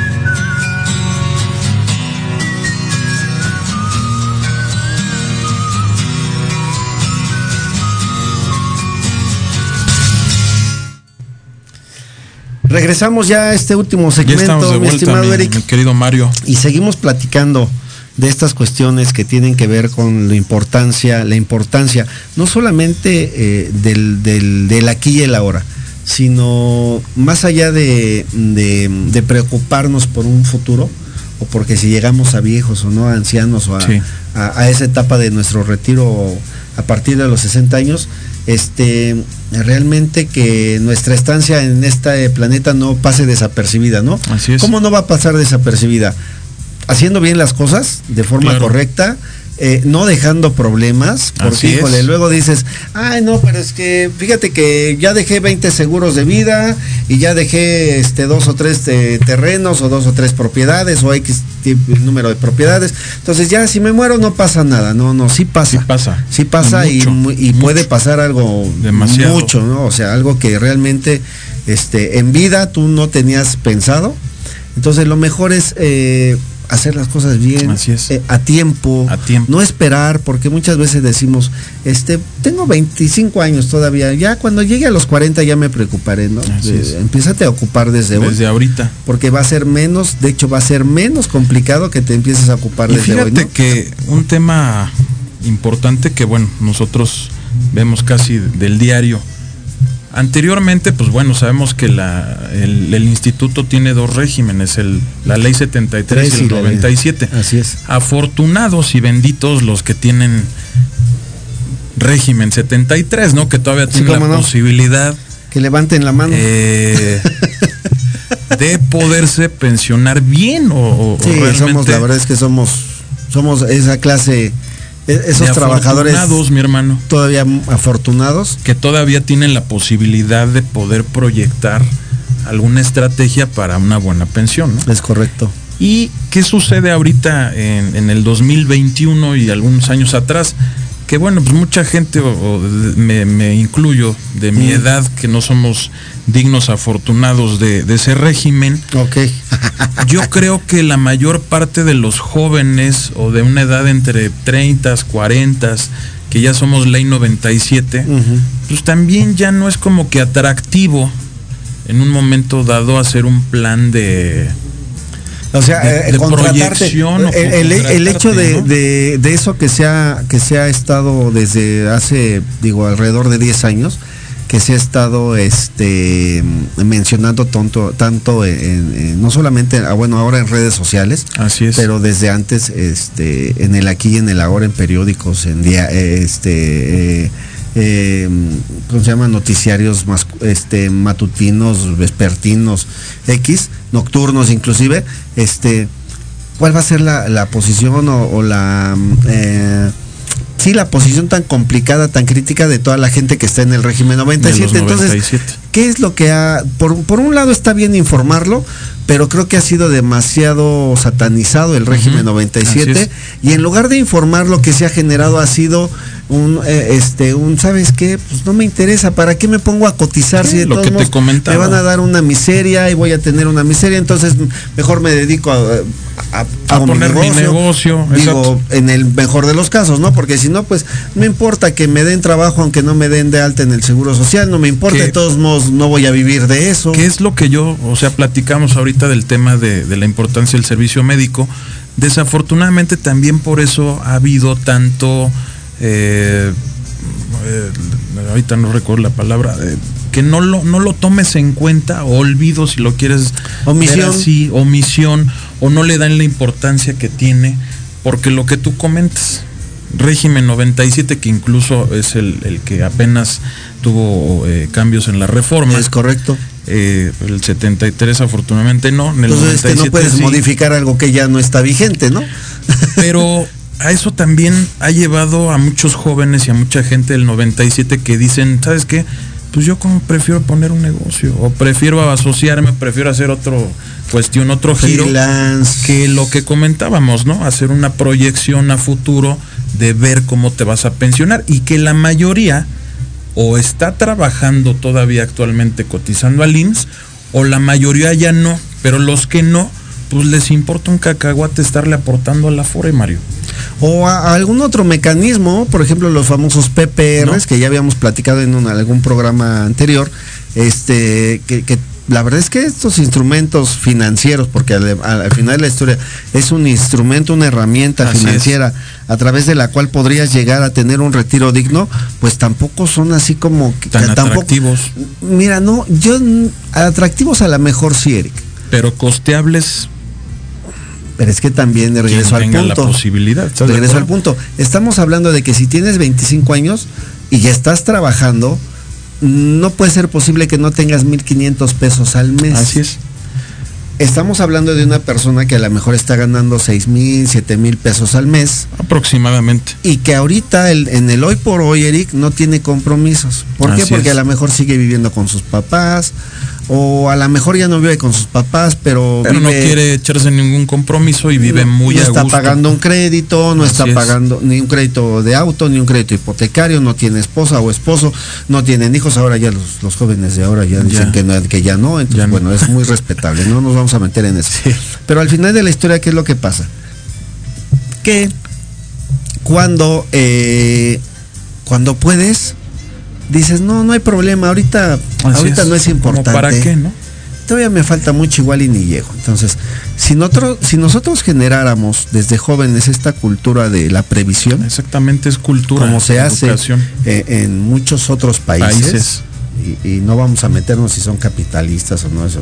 Regresamos ya a este último segmento, mi vuelta, estimado mi, Eric. mi querido Mario. y seguimos platicando de estas cuestiones que tienen que ver con la importancia, la importancia no solamente eh, del, del, del aquí y el ahora, sino más allá de, de- de preocuparnos por un futuro, o porque si llegamos a viejos o no, a ancianos o a, Sí. a- a esa etapa de nuestro retiro a partir de los 60 años, este realmente que nuestra estancia en este planeta no pase desapercibida, ¿no? Así es. ¿Cómo no va a pasar desapercibida? Haciendo bien las cosas de forma Claro. correcta, eh, no dejando problemas, porque híjole, luego dices, ay no, pero es que fíjate que ya dejé 20 seguros de vida y ya dejé este dos o tres eh, terrenos o dos o tres propiedades o X tipo- número de propiedades. Entonces ya si me muero no pasa nada, no, no, sí pasa. Sí pasa. Sí pasa y, Mucho, mu- y puede pasar algo Demasiado. mucho, ¿no? O sea, algo que realmente este, en vida tú no tenías pensado. Entonces lo mejor es eh, hacer las cosas bien, Así es. eh, a tiempo, A tiempo. no esperar, porque muchas veces decimos, este, tengo 25 años todavía, ya cuando llegue a los 40 ya me preocuparé, ¿no? Eh, es. empiézate a ocupar desde, hoy, Desde ahorita. porque va a ser menos, de hecho va a ser menos complicado que te empieces a ocupar Y desde fíjate hoy, ¿no? que un tema importante que bueno, nosotros vemos casi del diario, Anteriormente, pues bueno, sabemos que la, el, el instituto tiene dos regímenes, el, la ley 73 y el y la ley. 97. Así es. Afortunados y benditos los que tienen régimen 73, ¿no? Que todavía Sí, tienen la no. posibilidad Que levanten la mano. eh, (laughs) de poderse pensionar bien o, sí, somos, realmente la verdad es que somos, somos esa clase, e- de esos trabajadores afortunados, mi hermano. todavía afortunados. que todavía tienen la posibilidad de poder proyectar alguna estrategia para una buena pensión. ¿no? Es correcto. ¿Y qué sucede ahorita en, en el 2021 y algunos años atrás? Que bueno, pues mucha gente, o, o de- me, me incluyo, de mi Mm. edad, que no somos dignos afortunados de, de ese régimen, Ok. yo (laughs) creo que la mayor parte de los jóvenes o de una edad entre 30, 40, que ya somos ley 97, Ujú. pues también ya no es como que atractivo en un momento dado hacer un plan de... O sea, de- eh, de proyección o el, el- hecho de, de- de eso que se, ha, que se ha estado desde hace, digo, alrededor de 10 años, que se ha estado este, mencionando tanto, tanto en, en- no solamente, ah, bueno, ahora en redes sociales, Así es. pero desde antes, este, en el aquí y en el ahora, en periódicos, en día, eh, este, eh, ¿cómo se llama? Noticiarios más, este, matutinos, vespertinos, X, nocturnos inclusive, este, ¿cuál va a ser la, la posición o, o la, mm, eh, sí, la posición tan complicada, tan crítica de toda la gente que está en el régimen 97? de los Entonces, 97. ¿Qué es lo que ha, por, por un lado está bien informarlo, pero creo que ha sido demasiado satanizado el régimen Ujú, 97 así es. y en lugar de informar lo que se ha generado ha sido un eh, este un sabes qué pues no me interesa para qué me pongo a cotizar Sí, si de lo todos que te comentaba. me van a dar una miseria y voy a tener una miseria entonces mejor me dedico a, a, poner mi negocio, digo en el mejor de los casos no porque si no pues no importa que me den trabajo aunque no me den de alta en el seguro social no me importa Que- de todos modos no voy a vivir de eso ¿Qué es lo que yo, o sea, platicamos ahorita del tema de, de la importancia del servicio médico? Desafortunadamente también por eso ha habido tanto, eh, eh, ahorita no recuerdo la palabra, eh, que no lo, no lo tomes en cuenta, o olvido si lo quieres Omisión. así, omisión, o no le dan la importancia que tiene, porque lo que tú comentas, régimen 97, que incluso es el, el que apenas tuvo eh, cambios en la reforma. es correcto Eh, el 73 afortunadamente no. En el entonces este, no 97 puedes sí. modificar algo que ya no está vigente no (laughs) Pero a eso también ha llevado a muchos jóvenes y a mucha gente del 97 que dicen, ¿sabes qué? Pues yo como prefiero poner un negocio o prefiero asociarme, prefiero hacer otro cuestión, otro giro freelance que lo que comentábamos, ¿no? Hacer una proyección a futuro de ver cómo te vas a pensionar y que la mayoría o está trabajando todavía actualmente cotizando al IMSS o la mayoría ya no, pero los que no, pues les importa un cacahuate estarle aportando a la FORE, Mario. O a, a algún otro mecanismo, por ejemplo los famosos PPRs ¿No? que ya habíamos platicado en un- algún programa anterior, este que, que la verdad es que estos instrumentos financieros, porque al, al- al final de la historia es un instrumento, una herramienta Así es. financiera a través de la cual podrías llegar a tener un retiro digno, pues tampoco son así como Tan que tampoco- atractivos, Mira, no, yo atractivos a la mejor sí, Eric. pero costeables Pero es que también regreso al tenga la punto. posibilidad. ¿estás de Regreso al punto. Estamos hablando de que si tienes 25 años y ya estás trabajando, no puede ser posible que no tengas 1.500 pesos al mes. Así es. Estamos hablando de una persona que a lo mejor está ganando 6.000, 7.000 pesos al mes Aproximadamente. y que ahorita el- en el hoy por hoy, Eric, no tiene compromisos. ¿Por qué? Porque es. a lo mejor sigue viviendo con sus papás o a lo mejor ya no vive con sus papás, pero, Pero no quiere echarse ningún compromiso y vive no- muy no a está pagando un crédito, no Así está es. pagando ni un crédito de auto, ni un crédito hipotecario, no tiene esposa o esposo, no tienen hijos, ahora ya los, los jóvenes de ahora ya dicen Ya. que, no, que ya no, entonces Ya no. bueno, es muy respetable, no nos vamos a meter en eso. Pero al final de la historia, ¿qué es lo que pasa? Que cuando, eh, cuando puedes, dices, no, no hay problema, ahorita, Así ahorita no es importante ¿Para qué, no? todavía me falta mucho igual y ni llego. Entonces, si nosotros, si nosotros generáramos desde jóvenes esta cultura de la previsión, Exactamente, es cultura. como se hace eh, en muchos otros países, Países. y, y no vamos a meternos si son capitalistas o no, eso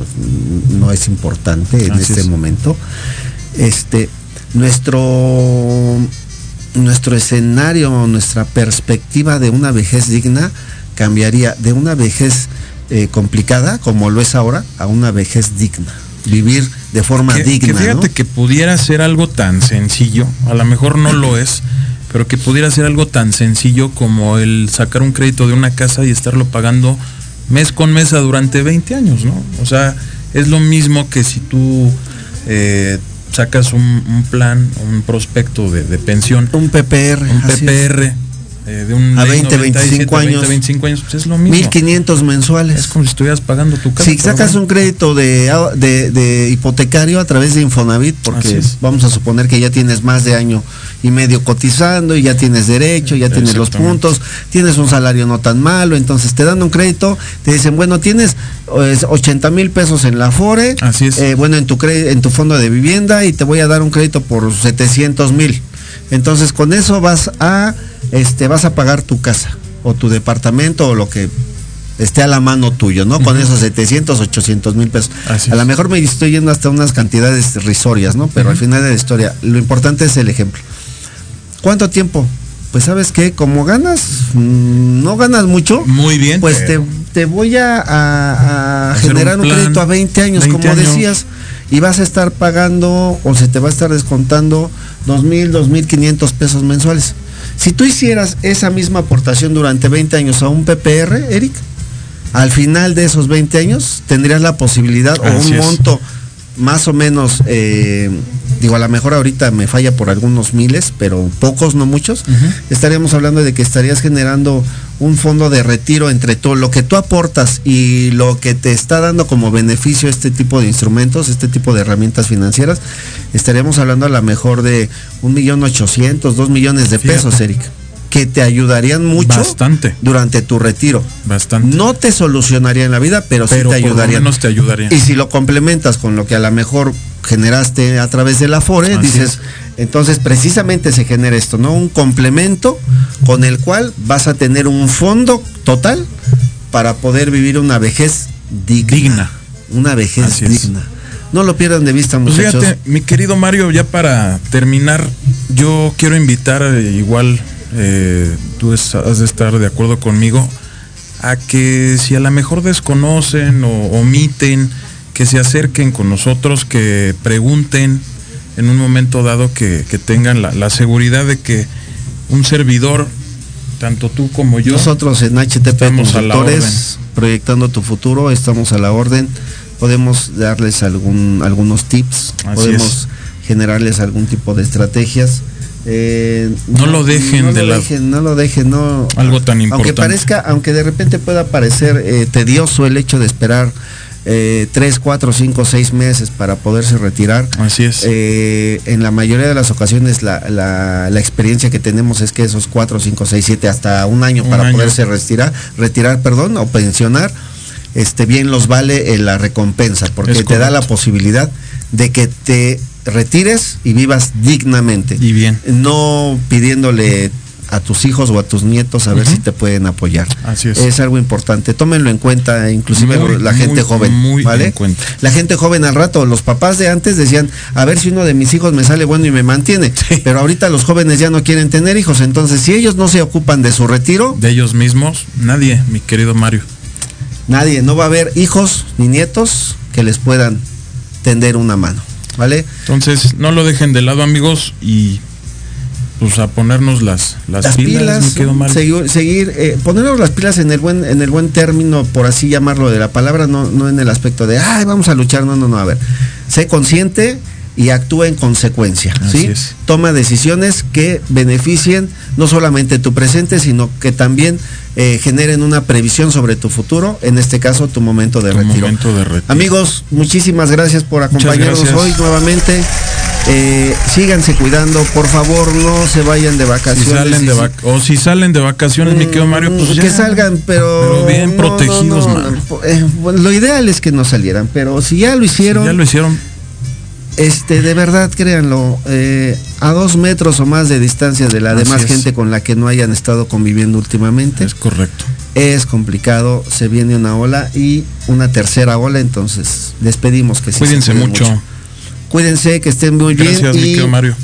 no es importante en Así este es. momento. Este, nuestro, nuestro escenario, nuestra perspectiva de una vejez digna cambiaría de una vejez eh, complicada, como lo es ahora, a una vejez digna. Vivir de forma que, digna. que fíjate ¿no? que pudiera ser algo tan sencillo, a lo mejor no lo es, pero que pudiera ser algo tan sencillo como el sacar un crédito de una casa y estarlo pagando mes con mes durante 20 años, ¿no? O sea, es lo mismo que si tú eh, sacas un, un plan, un prospecto de, de pensión, Un PPR. un. PPR eh, de un A ley 20, 25 20, años. 25 años, pues es lo mismo. 1500 mensuales. Es como si estuvieras pagando tu casa. Si sacas un crédito de, de- de hipotecario a través de Infonavit, porque vamos a suponer que ya tienes más de año y medio cotizando y ya tienes derecho, ya tienes los puntos, tienes un salario no tan malo, entonces te dan un crédito, te dicen, bueno, tienes pues, 80 mil pesos en la Afore, Así es. eh, bueno, en tu, en tu fondo de vivienda y te voy a dar un crédito por 700 mil. Entonces con eso vas a, este, vas a pagar tu casa o tu departamento o lo que esté a la mano tuyo, ¿no? Con esos 700, 800 mil pesos. Así a lo mejor me estoy yendo hasta unas cantidades risorias, ¿no? Pero al final de la historia, lo importante es el ejemplo. ¿Cuánto tiempo? Pues sabes que como ganas, mm, no ganas mucho, Muy bien. pues te, voy a, a- a Hacer generar un crédito a 20 años, 20 como años. decías, y vas a estar pagando o se te va a estar descontando 2.000, 2.500 pesos mensuales. Si tú hicieras esa misma aportación durante 20 años a un PPR, Eric, al final de esos 20 años tendrías la posibilidad o un es. monto más o menos, eh, digo, a lo mejor ahorita me falla por algunos miles, pero pocos, no muchos, estaríamos hablando de que estarías generando un fondo de retiro entre todo lo que tú aportas y lo que te está dando como beneficio este tipo de instrumentos, este tipo de herramientas financieras, estaríamos hablando a lo mejor de un millón ochocientos, dos millones de Fíjate. pesos, Eric, que te ayudarían mucho Bastante. durante tu retiro. Bastante. No te solucionaría en la vida, pero, pero sí te por lo ayudaría. menos te ayudaría. Y si lo complementas con lo que a lo mejor generaste a través del Afore, Así dices, es. entonces precisamente se genera esto, ¿no? Un complemento con el cual vas a tener un fondo total para poder vivir una vejez digna. Digna. Una vejez Así es. digna. No lo pierdan de vista, Pues muchachos. fíjate, mi querido Mario, ya para terminar, yo quiero invitar, eh, igual eh, tú es- has de estar de acuerdo conmigo, a que si a lo mejor desconocen o omiten, que se acerquen con nosotros, que pregunten en un momento dado que, que tengan la, la seguridad de que un servidor, tanto tú como yo, Nosotros en HTP Estamos a la Consultores, proyectando tu futuro, estamos a la orden. Podemos darles algún, algunos tips, Así podemos generarles algún tipo de estrategias. Eh, No lo dejen no de lo lado. dejen, no lo dejen, no. Algo tan Aunque importante. parezca, aunque de repente pueda parecer eh, tedioso el hecho de esperar eh, tres, cuatro, cinco, seis meses para poderse retirar. Así es. Eh, en la mayoría de las ocasiones la, la- la experiencia que tenemos es que esos 4, 5, 6, 7, hasta un año Un para año. poderse retirar, retirar, perdón, o pensionar, este bien los vale eh, la recompensa, porque te da la posibilidad de que te retires y vivas dignamente. Y bien. No pidiéndole a tus hijos o a tus nietos a ver si te pueden apoyar. Así es. algo importante. Tómenlo en cuenta, inclusive Muy, la gente muy, joven. muy ¿vale? en cuenta. La gente joven al rato, los papás de antes decían, a ver si uno de mis hijos me sale bueno y me mantiene. Pero ahorita los jóvenes ya no quieren tener hijos. Entonces, si ellos no se ocupan de su retiro, De ellos mismos, nadie, mi querido Mario. nadie, no va a haber hijos ni nietos que les puedan tender una mano. ¿Vale? Entonces, no lo dejen de lado, amigos, y pues a ponernos las, las, las pilas, seguir, seguir, eh, ponernos las pilas en el buen, en el buen término, por así llamarlo de la palabra, no, no en el aspecto de ay vamos a luchar, no, no, no, a ver. Sé consciente y actúa en consecuencia, Así ¿sí? es. Toma decisiones que beneficien no solamente tu presente, sino que también eh, generen una previsión sobre tu futuro, en este caso tu momento de Tu retiro. momento de retiro. Amigos, muchísimas gracias por acompañarnos gracias. hoy nuevamente. Eh, síganse cuidando, por favor, no se vayan de Si vacaciones. salen de Y si- vac- o si salen de vacaciones, mi querido Mario, pues ya. que salgan, pero, Pero bien no, protegidos, no, eh, bueno, lo ideal es que no salieran, pero si ya lo Si hicieron, ya lo hicieron. Este, de verdad, créanlo, eh, a dos metros o más de distancia de la Así demás es. gente con la que no hayan estado conviviendo últimamente, Es correcto. es complicado, se viene una ola y una tercera ola, entonces les pedimos que sí se Cuídense cuiden mucho. Cuídense, que estén muy Gracias, mi bien querido y Mario.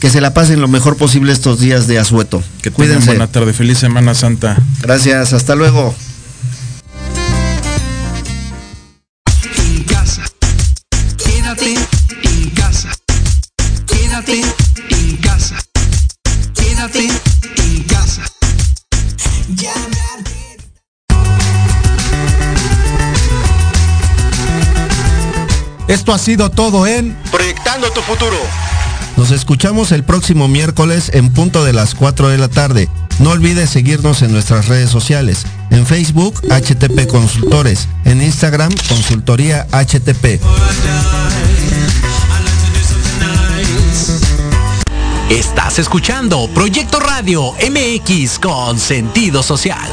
que se la pasen lo mejor posible estos días de asueto. Que tengan Cuídense. buena tarde. Feliz Semana Santa. Gracias, hasta luego. Esto ha sido todo en Proyectando tu futuro. Nos escuchamos el próximo miércoles en punto de las 4 de la tarde. No olvides seguirnos en nuestras redes sociales. En Facebook, HTP Consultores. En Instagram, Consultoría HTP. Estás escuchando Proyecto Radio MX con sentido social.